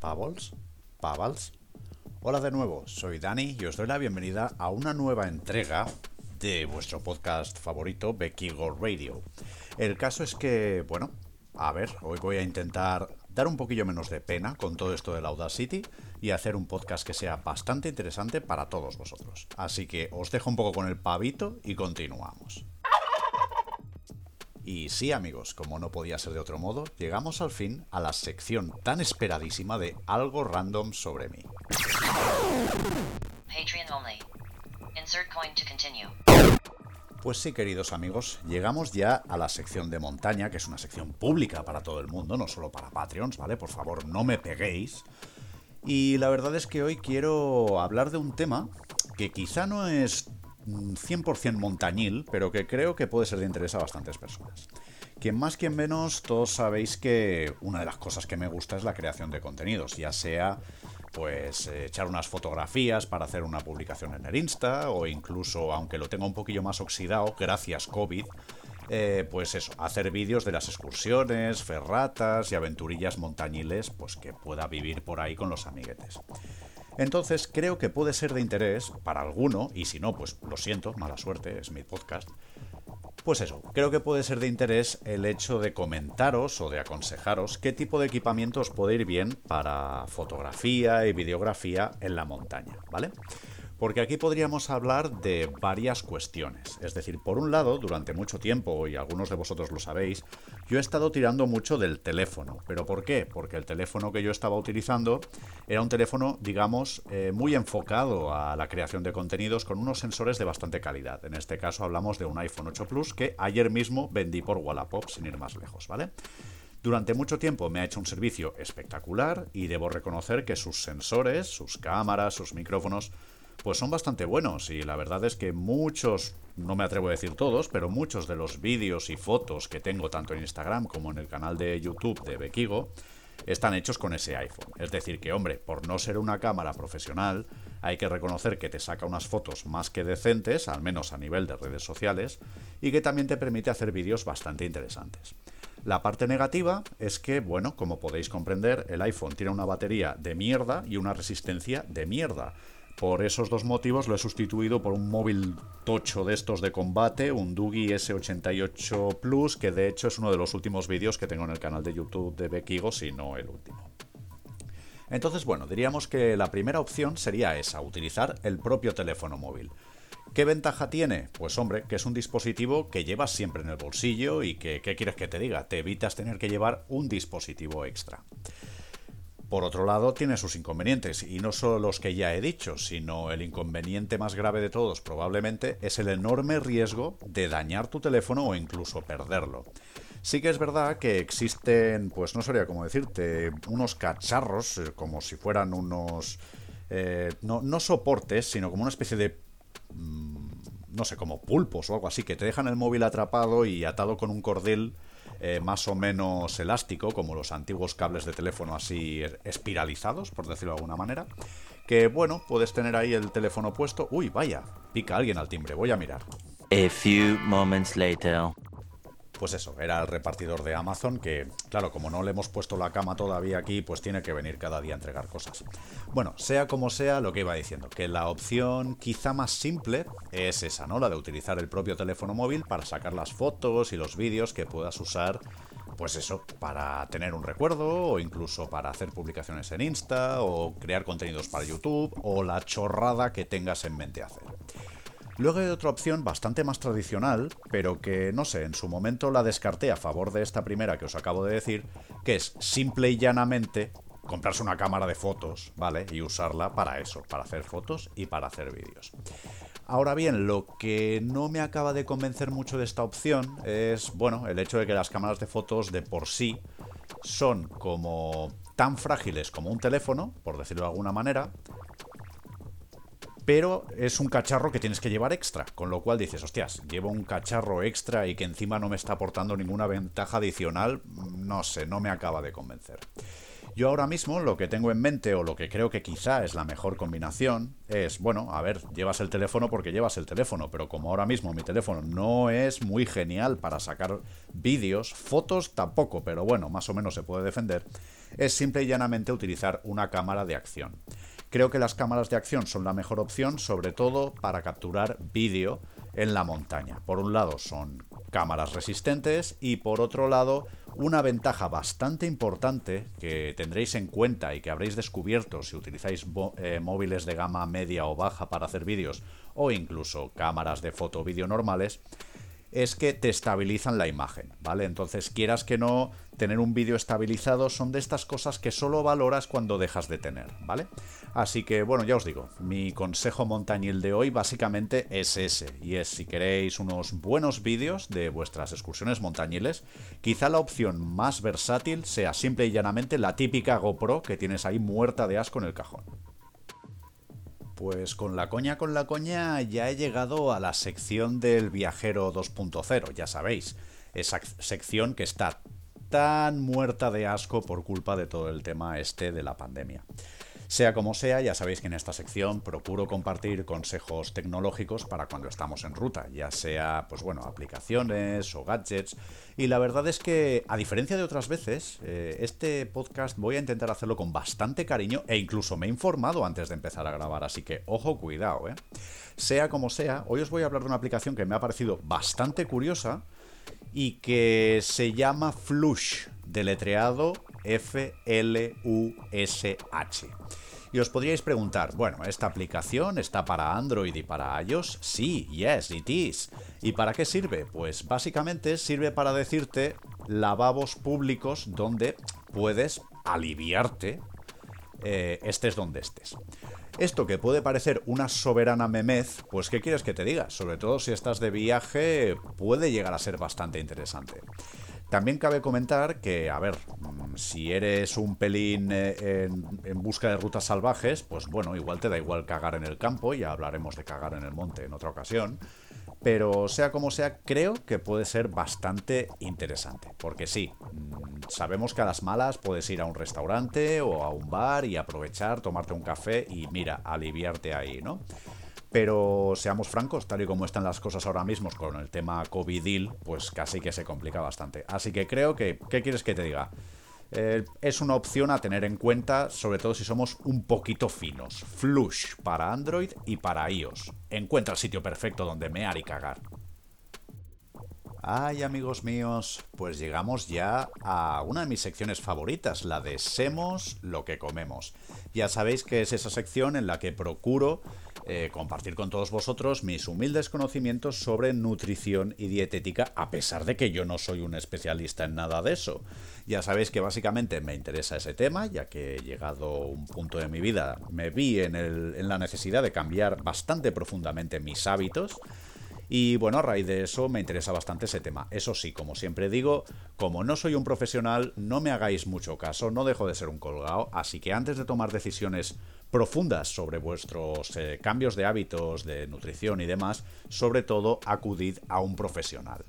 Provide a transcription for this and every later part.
Pavels, Pavals. Hola de nuevo, soy Dani y os doy la bienvenida a una nueva entrega de vuestro podcast favorito, Becky Radio. El caso es que, bueno, a ver, hoy voy a intentar dar un poquillo menos de pena con todo esto del Audacity y hacer un podcast que sea bastante interesante para todos vosotros. Así que os dejo un poco con el pavito y continuamos. Y sí amigos, como no podía ser de otro modo, llegamos al fin a la sección tan esperadísima de algo random sobre mí. Pues sí, queridos amigos, llegamos ya a la sección de montaña, que es una sección pública para todo el mundo, no solo para Patreons, ¿vale? Por favor, no me peguéis. Y la verdad es que hoy quiero hablar de un tema que quizá no es 100% montañil, pero que creo que puede ser de interés a bastantes personas. Quien más, quien menos, todos sabéis que una de las cosas que me gusta es la creación de contenidos, ya sea pues echar unas fotografías para hacer una publicación en el Insta o incluso, aunque lo tenga un poquillo más oxidado, gracias COVID, eh, pues eso, hacer vídeos de las excursiones, ferratas y aventurillas montañiles, pues que pueda vivir por ahí con los amiguetes. Entonces creo que puede ser de interés para alguno, y si no, pues lo siento, mala suerte, es mi podcast. Pues eso, creo que puede ser de interés el hecho de comentaros o de aconsejaros qué tipo de equipamiento os puede ir bien para fotografía y videografía en la montaña, ¿vale? Porque aquí podríamos hablar de varias cuestiones. Es decir, por un lado, durante mucho tiempo, y algunos de vosotros lo sabéis, yo he estado tirando mucho del teléfono. ¿Pero por qué? Porque el teléfono que yo estaba utilizando era un teléfono, digamos, eh, muy enfocado a la creación de contenidos con unos sensores de bastante calidad. En este caso hablamos de un iPhone 8 Plus que ayer mismo vendí por Wallapop, sin ir más lejos, ¿vale? Durante mucho tiempo me ha hecho un servicio espectacular y debo reconocer que sus sensores, sus cámaras, sus micrófonos pues son bastante buenos y la verdad es que muchos, no me atrevo a decir todos, pero muchos de los vídeos y fotos que tengo tanto en Instagram como en el canal de YouTube de Bekigo están hechos con ese iPhone. Es decir, que hombre, por no ser una cámara profesional, hay que reconocer que te saca unas fotos más que decentes, al menos a nivel de redes sociales, y que también te permite hacer vídeos bastante interesantes. La parte negativa es que, bueno, como podéis comprender, el iPhone tiene una batería de mierda y una resistencia de mierda. Por esos dos motivos lo he sustituido por un móvil tocho de estos de combate, un Dugi S88 Plus, que de hecho es uno de los últimos vídeos que tengo en el canal de YouTube de Bekigo, si no el último. Entonces, bueno, diríamos que la primera opción sería esa, utilizar el propio teléfono móvil. ¿Qué ventaja tiene? Pues hombre, que es un dispositivo que llevas siempre en el bolsillo y que, ¿qué quieres que te diga? Te evitas tener que llevar un dispositivo extra. Por otro lado, tiene sus inconvenientes, y no solo los que ya he dicho, sino el inconveniente más grave de todos probablemente es el enorme riesgo de dañar tu teléfono o incluso perderlo. Sí que es verdad que existen, pues no sería como decirte, unos cacharros, eh, como si fueran unos... Eh, no, soportes, sino como una especie de mm, no sé, como pulpos o algo así, que te dejan el móvil atrapado y atado con un cordel eh, más o menos elástico, como los antiguos cables de teléfono así espiralizados, por decirlo de alguna manera. Que bueno, puedes tener ahí el teléfono puesto. Uy, vaya, pica alguien al timbre, voy a mirar. A few moments later pues eso, era el repartidor de Amazon que, claro, como no le hemos puesto la cama todavía aquí, pues tiene que venir cada día a entregar cosas. Bueno, sea como sea, lo que iba diciendo, que la opción quizá más simple es esa, ¿no? La de utilizar el propio teléfono móvil para sacar las fotos y los vídeos que puedas usar pues eso, para tener un recuerdo o incluso para hacer publicaciones en Insta o crear contenidos para YouTube o la chorrada que tengas en mente hacer. Luego hay otra opción bastante más tradicional, pero que no sé, en su momento la descarté a favor de esta primera que os acabo de decir, que es simple y llanamente comprarse una cámara de fotos, ¿vale? Y usarla para eso, para hacer fotos y para hacer vídeos. Ahora bien, lo que no me acaba de convencer mucho de esta opción es, bueno, el hecho de que las cámaras de fotos de por sí son como tan frágiles como un teléfono, por decirlo de alguna manera, pero es un cacharro que tienes que llevar extra, con lo cual dices, hostias, llevo un cacharro extra y que encima no me está aportando ninguna ventaja adicional, no sé, no me acaba de convencer. Yo ahora mismo lo que tengo en mente o lo que creo que quizá es la mejor combinación es, bueno, a ver, llevas el teléfono porque llevas el teléfono, pero como ahora mismo mi teléfono no es muy genial para sacar vídeos, fotos tampoco, pero bueno, más o menos se puede defender, es simple y llanamente utilizar una cámara de acción. Creo que las cámaras de acción son la mejor opción, sobre todo para capturar vídeo en la montaña. Por un lado son cámaras resistentes y por otro lado una ventaja bastante importante que tendréis en cuenta y que habréis descubierto si utilizáis eh, móviles de gama media o baja para hacer vídeos o incluso cámaras de foto vídeo normales es que te estabilizan la imagen, ¿vale? Entonces, quieras que no, tener un vídeo estabilizado son de estas cosas que solo valoras cuando dejas de tener, ¿vale? Así que, bueno, ya os digo, mi consejo montañil de hoy básicamente es ese, y es si queréis unos buenos vídeos de vuestras excursiones montañiles, quizá la opción más versátil sea simple y llanamente la típica GoPro que tienes ahí muerta de asco en el cajón. Pues con la coña con la coña ya he llegado a la sección del viajero 2.0, ya sabéis, esa sección que está tan muerta de asco por culpa de todo el tema este de la pandemia. Sea como sea, ya sabéis que en esta sección procuro compartir consejos tecnológicos para cuando estamos en ruta, ya sea, pues bueno, aplicaciones o gadgets. Y la verdad es que, a diferencia de otras veces, eh, este podcast voy a intentar hacerlo con bastante cariño e incluso me he informado antes de empezar a grabar, así que ojo, cuidado, ¿eh? Sea como sea, hoy os voy a hablar de una aplicación que me ha parecido bastante curiosa y que se llama Flush, deletreado F-L-U-S-H. Y os podríais preguntar, bueno, ¿esta aplicación está para Android y para iOS? Sí, yes, it is. ¿Y para qué sirve? Pues básicamente sirve para decirte lavabos públicos donde puedes aliviarte eh, estés donde estés. Esto que puede parecer una soberana memez, pues ¿qué quieres que te diga? Sobre todo si estás de viaje, puede llegar a ser bastante interesante. También cabe comentar que, a ver, mm, si eres un pelín eh, en, busca de rutas salvajes, pues bueno, igual te da igual cagar en el campo, ya hablaremos de cagar en el monte en otra ocasión. Pero sea como sea, creo que puede ser bastante interesante. Porque sí, mm, sabemos que a las malas puedes ir a un restaurante o a un bar y aprovechar, tomarte un café y mira, aliviarte ahí, ¿no? Pero seamos francos, tal y como están las cosas ahora mismo con el tema COVID, pues casi que se complica bastante. Así que creo que, ¿qué quieres que te diga? Es una opción a tener en cuenta, sobre todo si somos un poquito finos. Flush para Android y para iOS. Encuentra el sitio perfecto donde mear y cagar. Ay, amigos míos, pues llegamos ya a una de mis secciones favoritas, la de Semos lo que comemos. Ya sabéis que es esa sección en la que procuro eh, compartir con todos vosotros mis humildes conocimientos sobre nutrición y dietética, a pesar de que yo no soy un especialista en nada de eso. Ya sabéis que básicamente me interesa ese tema, ya que he llegado a un punto de mi vida, me vi en, en la necesidad de cambiar bastante profundamente mis hábitos y bueno, a raíz de eso me interesa bastante ese tema. Eso sí, como siempre digo, como no soy un profesional, no me hagáis mucho caso, no dejo de ser un colgado, así que antes de tomar decisiones profundas sobre vuestros eh, cambios de hábitos, de nutrición y demás, sobre todo acudid a un profesional.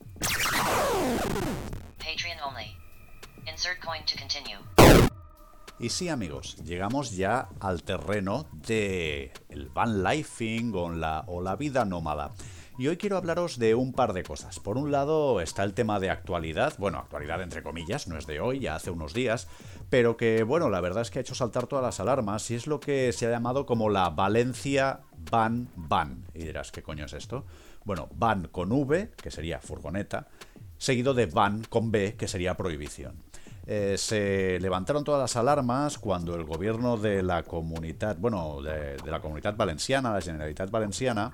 Y sí, amigos, llegamos ya al terreno de el van lifing o la, o la vida nómada. Y hoy quiero hablaros de un par de cosas. Por un lado está el tema de actualidad, bueno, actualidad entre comillas, no es de hoy, ya hace unos días, pero que, bueno, la verdad es que ha hecho saltar todas las alarmas y es lo que se ha llamado como la Valencia Van Van. Y dirás, ¿qué coño es esto? Bueno, van con V, que sería furgoneta, seguido de van con B, que sería prohibición. Eh, se levantaron todas las alarmas cuando el gobierno de la comunidad, bueno, de, de la comunidad valenciana, la Generalitat Valenciana,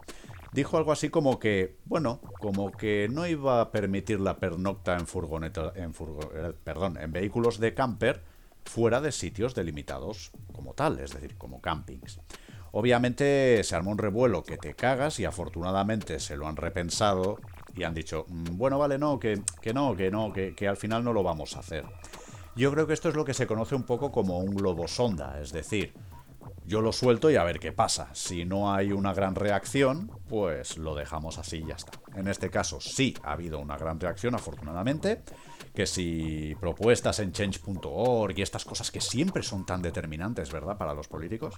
dijo algo así como que, bueno, como que no iba a permitir la pernocta en furgoneta, en eh, perdón, en vehículos de camper fuera de sitios delimitados como tal, es decir, como campings. Obviamente se armó un revuelo que te cagas y afortunadamente se lo han repensado y han dicho, mm, bueno, vale, no, que, que no, que no, que, que al final no lo vamos a hacer. Yo creo que esto es lo que se conoce un poco como un globo sonda, es decir, yo lo suelto y a ver qué pasa. Si no hay una gran reacción, pues lo dejamos así y ya está. En este caso sí ha habido una gran reacción, afortunadamente. que si propuestas en change.org y estas cosas que siempre son tan determinantes, ¿verdad?, para los políticos.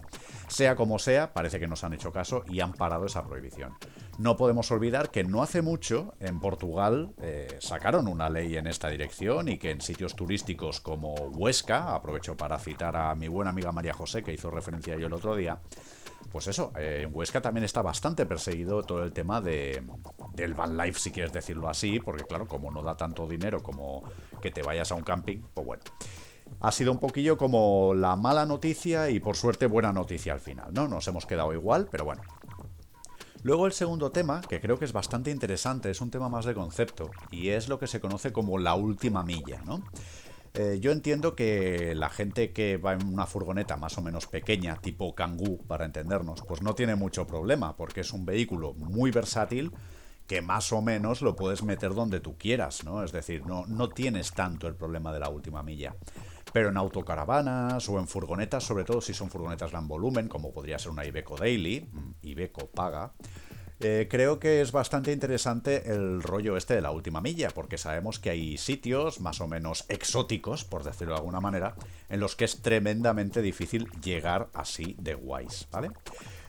Sea como sea, parece que nos han hecho caso y han parado esa prohibición. No podemos olvidar que no hace mucho en Portugal eh, sacaron una ley en esta dirección y que en sitios turísticos como Huesca, aprovecho para citar a mi buena amiga María José, que hizo referencia a ello el otro día, pues eso, eh, en Huesca también está bastante perseguido todo el tema de, del van life, si quieres decirlo así, porque claro, como no da tanto dinero como que te vayas a un camping, pues bueno. Ha sido un poquillo como la mala noticia y por suerte buena noticia al final, ¿no? Nos hemos quedado igual, pero bueno. Luego el segundo tema, que creo que es bastante interesante, es un tema más de concepto, y es lo que se conoce como la última milla, ¿no? Eh, yo entiendo que la gente que va en una furgoneta más o menos pequeña, tipo Kangoo, para entendernos, pues no tiene mucho problema, porque es un vehículo muy versátil que más o menos lo puedes meter donde tú quieras, ¿no? Es decir, no, no tienes tanto el problema de la última milla. Pero en autocaravanas o en furgonetas, sobre todo si son furgonetas gran volumen, como podría ser una Iveco Daily, mm, Iveco paga, eh, creo que es bastante interesante el rollo este de la última milla, porque sabemos que hay sitios más o menos exóticos, por decirlo de alguna manera, en los que es tremendamente difícil llegar así de guays, ¿vale?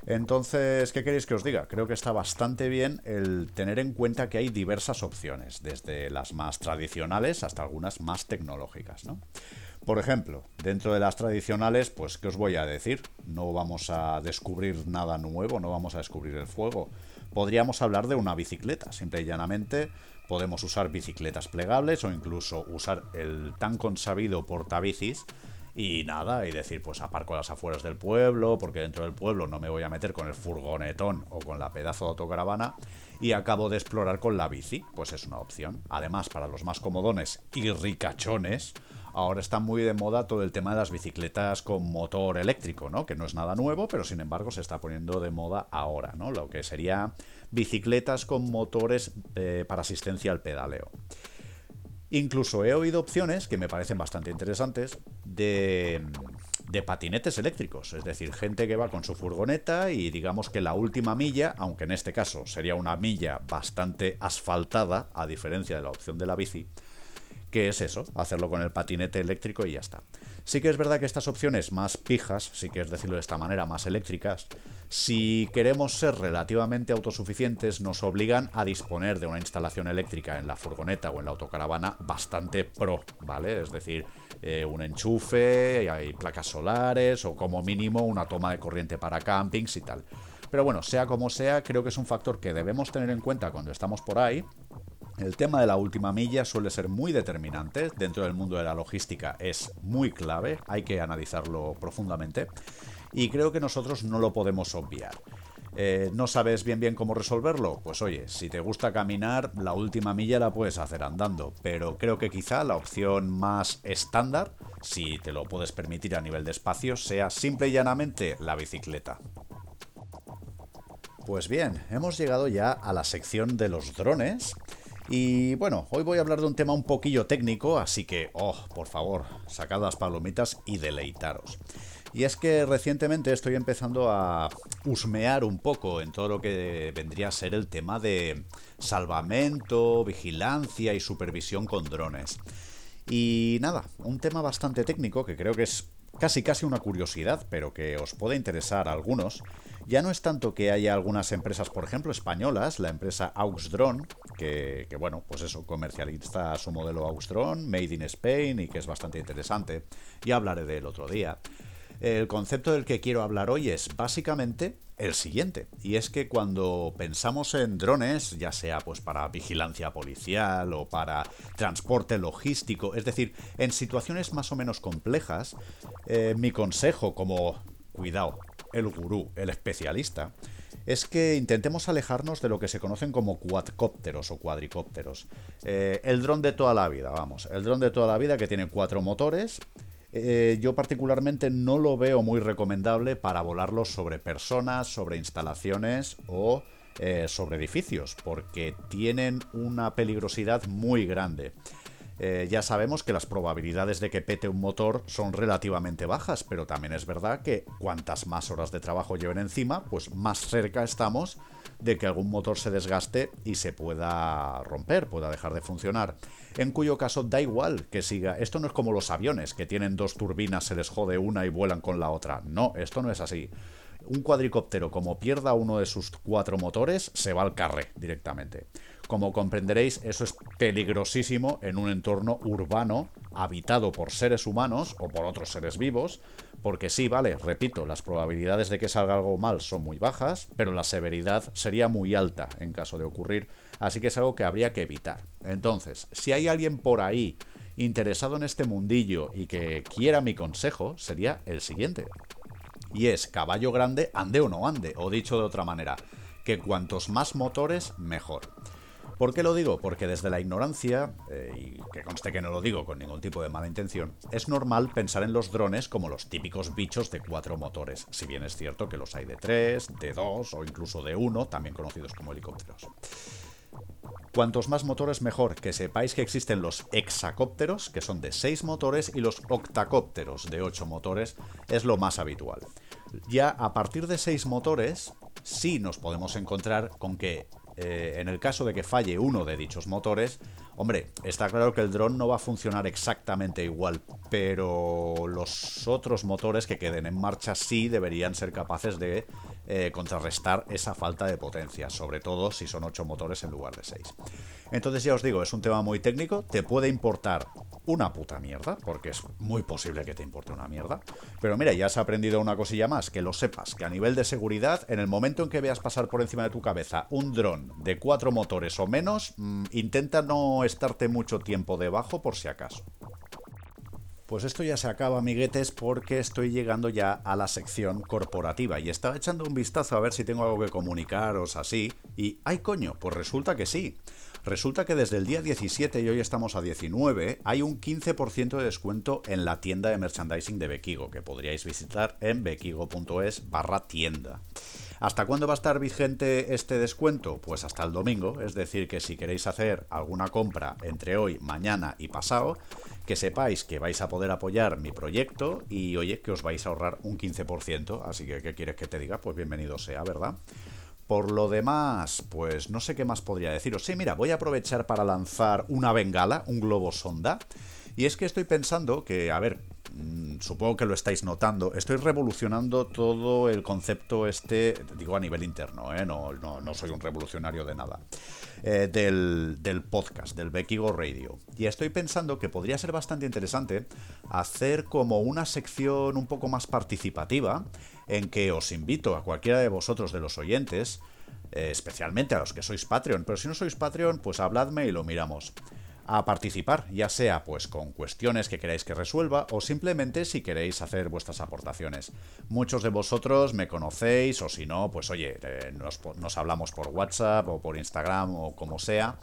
Entonces, ¿qué queréis que os diga? Creo que está bastante bien el tener en cuenta que hay diversas opciones, desde las más tradicionales hasta algunas más tecnológicas, ¿no? Por ejemplo, dentro de las tradicionales, pues, ¿qué os voy a decir? No vamos a descubrir nada nuevo, no vamos a descubrir el fuego podríamos hablar de una bicicleta. Simple y llanamente podemos usar bicicletas plegables o incluso usar el tan consabido portabicis y nada, y decir, pues aparco las afueras del pueblo, porque dentro del pueblo no me voy a meter con el furgonetón o con la pedazo de autocaravana, y acabo de explorar con la bici, pues es una opción. Además, para los más comodones y ricachones, ahora está muy de moda todo el tema de las bicicletas con motor eléctrico, ¿no? Que no es nada nuevo, pero sin embargo se está poniendo de moda ahora, ¿no? Lo que sería bicicletas con motores eh, para asistencia al pedaleo. Incluso he oído opciones que me parecen bastante interesantes de, de, patinetes eléctricos, es decir, gente que va con su furgoneta y digamos que la última milla, aunque en este caso sería una milla bastante asfaltada, a diferencia de la opción de la bici, que es eso, hacerlo con el patinete eléctrico y ya está. Sí que es verdad que estas opciones más pijas, si quieres decirlo de esta manera, más eléctricas, si queremos ser relativamente autosuficientes, nos obligan a disponer de una instalación eléctrica en la furgoneta o en la autocaravana bastante pro, ¿vale? Es decir, eh, un enchufe, hay placas solares o como mínimo una toma de corriente para campings y tal. Pero bueno, sea como sea, creo que es un factor que debemos tener en cuenta cuando estamos por ahí el tema de la última milla suele ser muy determinante, dentro del mundo de la logística es muy clave, hay que analizarlo profundamente y creo que nosotros no lo podemos obviar. Eh, ¿No sabes bien bien cómo resolverlo? Pues oye, si te gusta caminar, la última milla la puedes hacer andando, pero creo que quizá la opción más estándar, si te lo puedes permitir a nivel de espacio, sea simple y llanamente la bicicleta. Pues bien, hemos llegado ya a la sección de los drones y bueno, hoy voy a hablar de un tema un poquillo técnico, así que, oh, por favor, sacad las palomitas y deleitaros. Y es que recientemente estoy empezando a husmear un poco en todo lo que vendría a ser el tema de salvamento, vigilancia y supervisión con drones. Y nada, un tema bastante técnico que creo que es casi casi una curiosidad, pero que os puede interesar a algunos, ya no es tanto que haya algunas empresas, por ejemplo, españolas, la empresa Auxdrone, que, que bueno, pues eso, comercializa su modelo Auxdrone, Made in Spain, y que es bastante interesante. Ya hablaré de él otro día. El concepto del que quiero hablar hoy es básicamente el siguiente, y es que cuando pensamos en drones, ya sea pues para vigilancia policial o para transporte logístico, es decir, en situaciones más o menos complejas, eh, mi consejo como, cuidado, el gurú, el especialista, es que intentemos alejarnos de lo que se conocen como cuadcópteros o cuadricópteros. Eh, el dron de toda la vida, vamos, el dron de toda la vida que tiene cuatro motores eh, yo particularmente no lo veo muy recomendable para volarlo sobre personas, sobre instalaciones o eh, sobre edificios, porque tienen una peligrosidad muy grande. Eh, ya sabemos que las probabilidades de que pete un motor son relativamente bajas, pero también es verdad que cuantas más horas de trabajo lleven encima, pues más cerca estamos de que algún motor se desgaste y se pueda romper, pueda dejar de funcionar. En cuyo caso da igual que siga. Esto no es como los aviones, que tienen dos turbinas, se les jode una y vuelan con la otra. No, esto no es así un cuadricóptero, como pierda uno de sus cuatro motores, se va al carré directamente. Como comprenderéis, eso es peligrosísimo en un entorno urbano habitado por seres humanos o por otros seres vivos, porque sí, vale, repito, las probabilidades de que salga algo mal son muy bajas, pero la severidad sería muy alta en caso de ocurrir, así que es algo que habría que evitar. Entonces, si hay alguien por ahí interesado en este mundillo y que quiera mi consejo, sería el siguiente y es caballo grande, ande o no ande, o dicho de otra manera, que cuantos más motores, mejor. ¿Por qué lo digo? Porque desde la ignorancia, eh, y que conste que no lo digo con ningún tipo de mala intención, es normal pensar en los drones como los típicos bichos de cuatro motores, si bien es cierto que los hay de tres, de dos o incluso de uno, también conocidos como helicópteros. Cuantos más motores mejor, que sepáis que existen los hexacópteros, que son de 6 motores, y los octacópteros de 8 motores, es lo más habitual. Ya a partir de 6 motores, sí nos podemos encontrar con que eh, en el caso de que falle uno de dichos motores, hombre, está claro que el dron no va a funcionar exactamente igual, pero los otros motores que queden en marcha sí deberían ser capaces de eh, contrarrestar esa falta de potencia, sobre todo si son 8 motores en lugar de 6. Entonces ya os digo, es un tema muy técnico, te puede importar una puta mierda, porque es muy posible que te importe una mierda, pero mira, ya has aprendido una cosilla más, que lo sepas, que a nivel de seguridad, en el momento en que veas pasar por encima de tu cabeza un dron de 4 motores o menos, mm, intenta no estarte mucho tiempo debajo por si acaso. Pues esto ya se acaba, amiguetes, porque estoy llegando ya a la sección corporativa y estaba echando un vistazo a ver si tengo algo que comunicaros así y ¡ay coño! Pues resulta que sí. Resulta que desde el día 17 y hoy estamos a 19, hay un 15% de descuento en la tienda de merchandising de Bekigo, que podríais visitar en bekigo.es barra tienda. ¿Hasta cuándo va a estar vigente este descuento? Pues hasta el domingo, es decir, que si queréis hacer alguna compra entre hoy, mañana y pasado, que sepáis que vais a poder apoyar mi proyecto y oye, que os vais a ahorrar un 15%, así que ¿qué quieres que te diga? Pues bienvenido sea, ¿verdad? Por lo demás, pues no sé qué más podría deciros. Sí, mira, voy a aprovechar para lanzar una bengala, un globo sonda. Y es que estoy pensando que, a ver, Mm, supongo que lo estáis notando, estoy revolucionando todo el concepto este, digo a nivel interno, ¿eh? no, no, soy un revolucionario de nada, eh, del, del, podcast, del Bekigo Radio. Y estoy pensando que podría ser bastante interesante hacer como una sección un poco más participativa, en que os invito a cualquiera de vosotros de los oyentes, eh, especialmente a los que sois Patreon, pero si no sois Patreon, pues habladme y lo miramos a participar, ya sea pues con cuestiones que queráis que resuelva o simplemente si queréis hacer vuestras aportaciones. Muchos de vosotros me conocéis o si no, pues oye, eh, nos, hablamos por WhatsApp o por Instagram o como sea.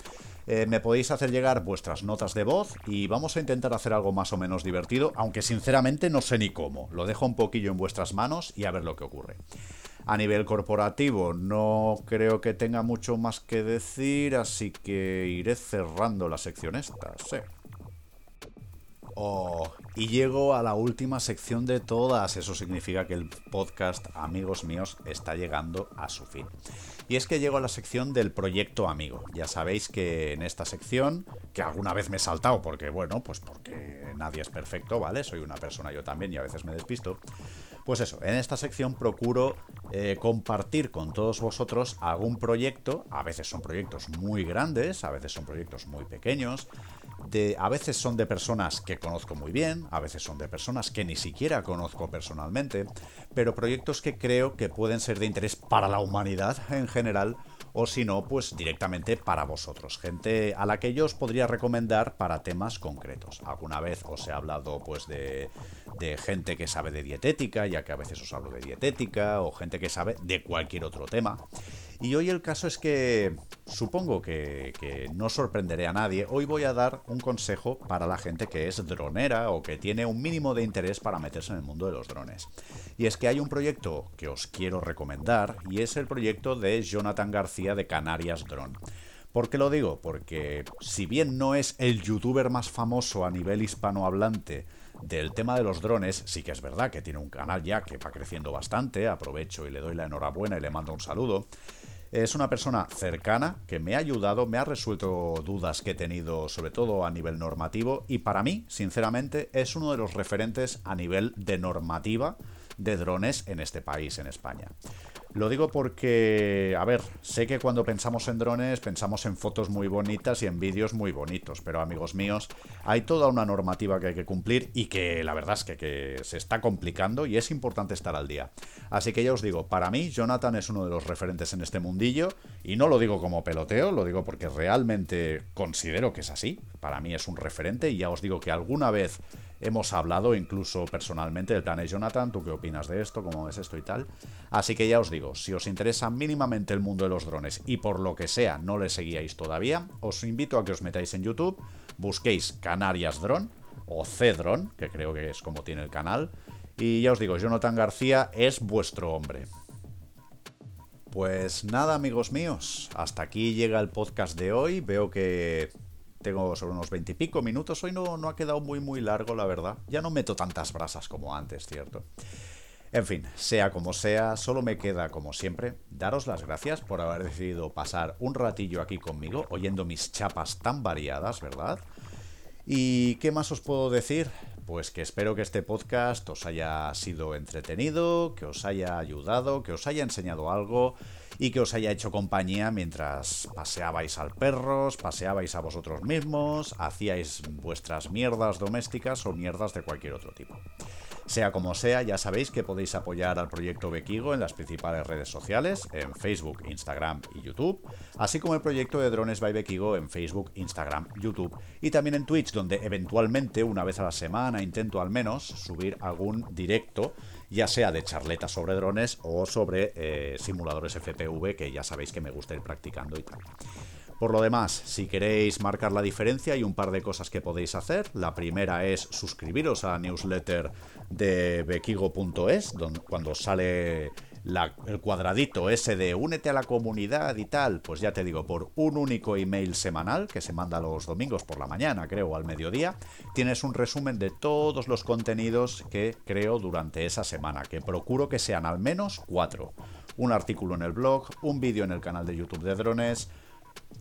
Eh, me podéis hacer llegar vuestras notas de voz y vamos a intentar hacer algo más o menos divertido, aunque sinceramente no sé ni cómo. Lo dejo un poquillo en vuestras manos y a ver lo que ocurre. A nivel corporativo no creo que tenga mucho más que decir, así que iré cerrando la sección esta, sí. Oh, y llego a la última sección de todas. Eso significa que el podcast, amigos míos, está llegando a su fin. Y es que llego a la sección del proyecto amigo. Ya sabéis que en esta sección, que alguna vez me he saltado, porque bueno, pues porque nadie es perfecto, ¿vale? Soy una persona yo también y a veces me despisto. Pues eso, en esta sección procuro eh, compartir con todos vosotros algún proyecto, a veces son proyectos muy grandes, a veces son proyectos muy pequeños, de, a veces son de personas que conozco muy bien, a veces son de personas que ni siquiera conozco personalmente, pero proyectos que creo que pueden ser de interés para la humanidad en general o si no, pues directamente para vosotros, gente a la que yo os podría recomendar para temas concretos. Alguna vez os he hablado pues de, de gente que sabe de dietética, ya que a veces os hablo de dietética, o gente que sabe de cualquier otro tema. Y hoy el caso es que supongo que, no sorprenderé a nadie. Hoy voy a dar un consejo para la gente que es dronera o que tiene un mínimo de interés para meterse en el mundo de los drones. Y es que hay un proyecto que os quiero recomendar y es el proyecto de Jonathan García de Canarias Drone. ¿Por qué lo digo? Porque si bien no es el youtuber más famoso a nivel hispanohablante del tema de los drones, sí que es verdad que tiene un canal ya que va creciendo bastante, aprovecho y le doy la enhorabuena y le mando un saludo. Es una persona cercana que me ha ayudado, me ha resuelto dudas que he tenido, sobre todo a nivel normativo, y para mí, sinceramente, es uno de los referentes a nivel de normativa de drones en este país, en España. Lo digo porque, a ver, sé que cuando pensamos en drones pensamos en fotos muy bonitas y en vídeos muy bonitos, pero amigos míos, hay toda una normativa que hay que cumplir y que la verdad es que, se está complicando y es importante estar al día. Así que ya os digo, para mí Jonathan es uno de los referentes en este mundillo y no lo digo como peloteo, lo digo porque realmente considero que es así. Para mí es un referente y ya os digo que alguna vez hemos hablado incluso personalmente del plan de Jonathan, ¿tú qué opinas de esto? ¿Cómo es esto y tal? Así que ya os digo, si os interesa mínimamente el mundo de los drones y por lo que sea no le seguíais todavía, os invito a que os metáis en YouTube, busquéis Canarias Drone o C-Drone, que creo que es como tiene el canal, y ya os digo, Jonathan García es vuestro hombre. Pues nada, amigos míos, hasta aquí llega el podcast de hoy. Veo que tengo sobre unos veintipico minutos. Hoy no, no ha quedado muy, muy largo, la verdad. Ya no meto tantas brasas como antes, ¿cierto? En fin, sea como sea, solo me queda, como siempre, daros las gracias por haber decidido pasar un ratillo aquí conmigo, oyendo mis chapas tan variadas, ¿verdad? ¿Y qué más os puedo decir? Pues que espero que este podcast os haya sido entretenido, que os haya ayudado, que os haya enseñado algo y que os haya hecho compañía mientras paseabais al perros, paseabais a vosotros mismos, hacíais vuestras mierdas domésticas o mierdas de cualquier otro tipo. Sea como sea, ya sabéis que podéis apoyar al proyecto Bequigo en las principales redes sociales, en Facebook, Instagram y YouTube, así como el proyecto de Drones by Bequigo en Facebook, Instagram, YouTube y también en Twitch, donde eventualmente una vez a la semana intento al menos subir algún directo ya sea de charletas sobre drones o sobre eh, simuladores FPV, que ya sabéis que me gusta ir practicando y tal. Por lo demás, si queréis marcar la diferencia, hay un par de cosas que podéis hacer. La primera es suscribiros a la newsletter de bequigo.es, cuando sale el cuadradito ese de únete a la comunidad y tal, pues ya te digo, por un único email semanal que se manda los domingos por la mañana, creo, al mediodía, tienes un resumen de todos los contenidos que creo durante esa semana, que procuro que sean al menos cuatro. Un artículo en el blog, un vídeo en el canal de YouTube de drones,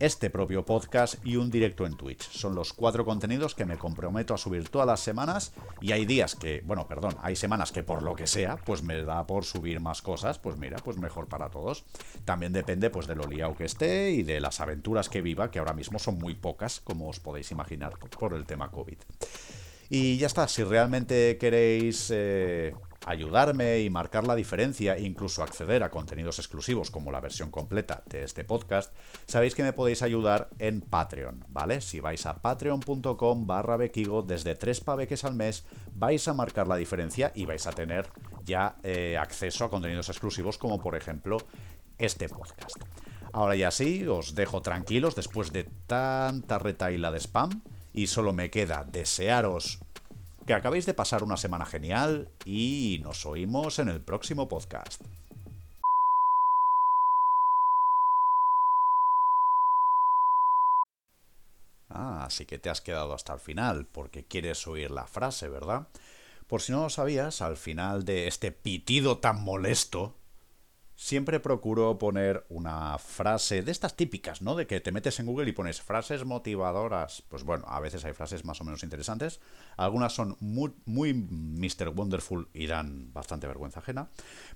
este propio podcast y un directo en Twitch. Son los cuatro contenidos que me comprometo a subir todas las semanas y hay días que, bueno, perdón, hay semanas que por lo que sea, pues me da por subir más cosas, pues mira, pues mejor para todos. También depende pues de lo liado que esté y de las aventuras que viva, que ahora mismo son muy pocas, como os podéis imaginar, por el tema COVID. Y ya está, si realmente queréis eh, ayudarme y marcar la diferencia incluso acceder a contenidos exclusivos como la versión completa de este podcast, sabéis que me podéis ayudar en Patreon, ¿vale? Si vais a patreon.com barra bequigo desde 3 paveques al mes, vais a marcar la diferencia y vais a tener ya eh, acceso a contenidos exclusivos como por ejemplo este podcast. Ahora ya sí, os dejo tranquilos después de tanta retaila de spam y solo me queda desearos que acabéis de pasar una semana genial y nos oímos en el próximo podcast. Ah, así que te has quedado hasta el final, porque quieres oír la frase, ¿verdad? Por si no lo sabías, al final de este pitido tan molesto siempre procuro poner una frase de estas típicas, ¿no? De que te metes en Google y pones frases motivadoras. Pues bueno, a veces hay frases más o menos interesantes. Algunas son muy, muy Mr. Wonderful y dan bastante vergüenza ajena.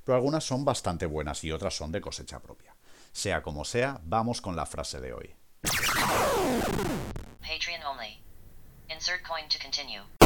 Pero algunas son bastante buenas y otras son de cosecha propia. Sea como sea, vamos con la frase de hoy. Patreon only. Insert coin to continue.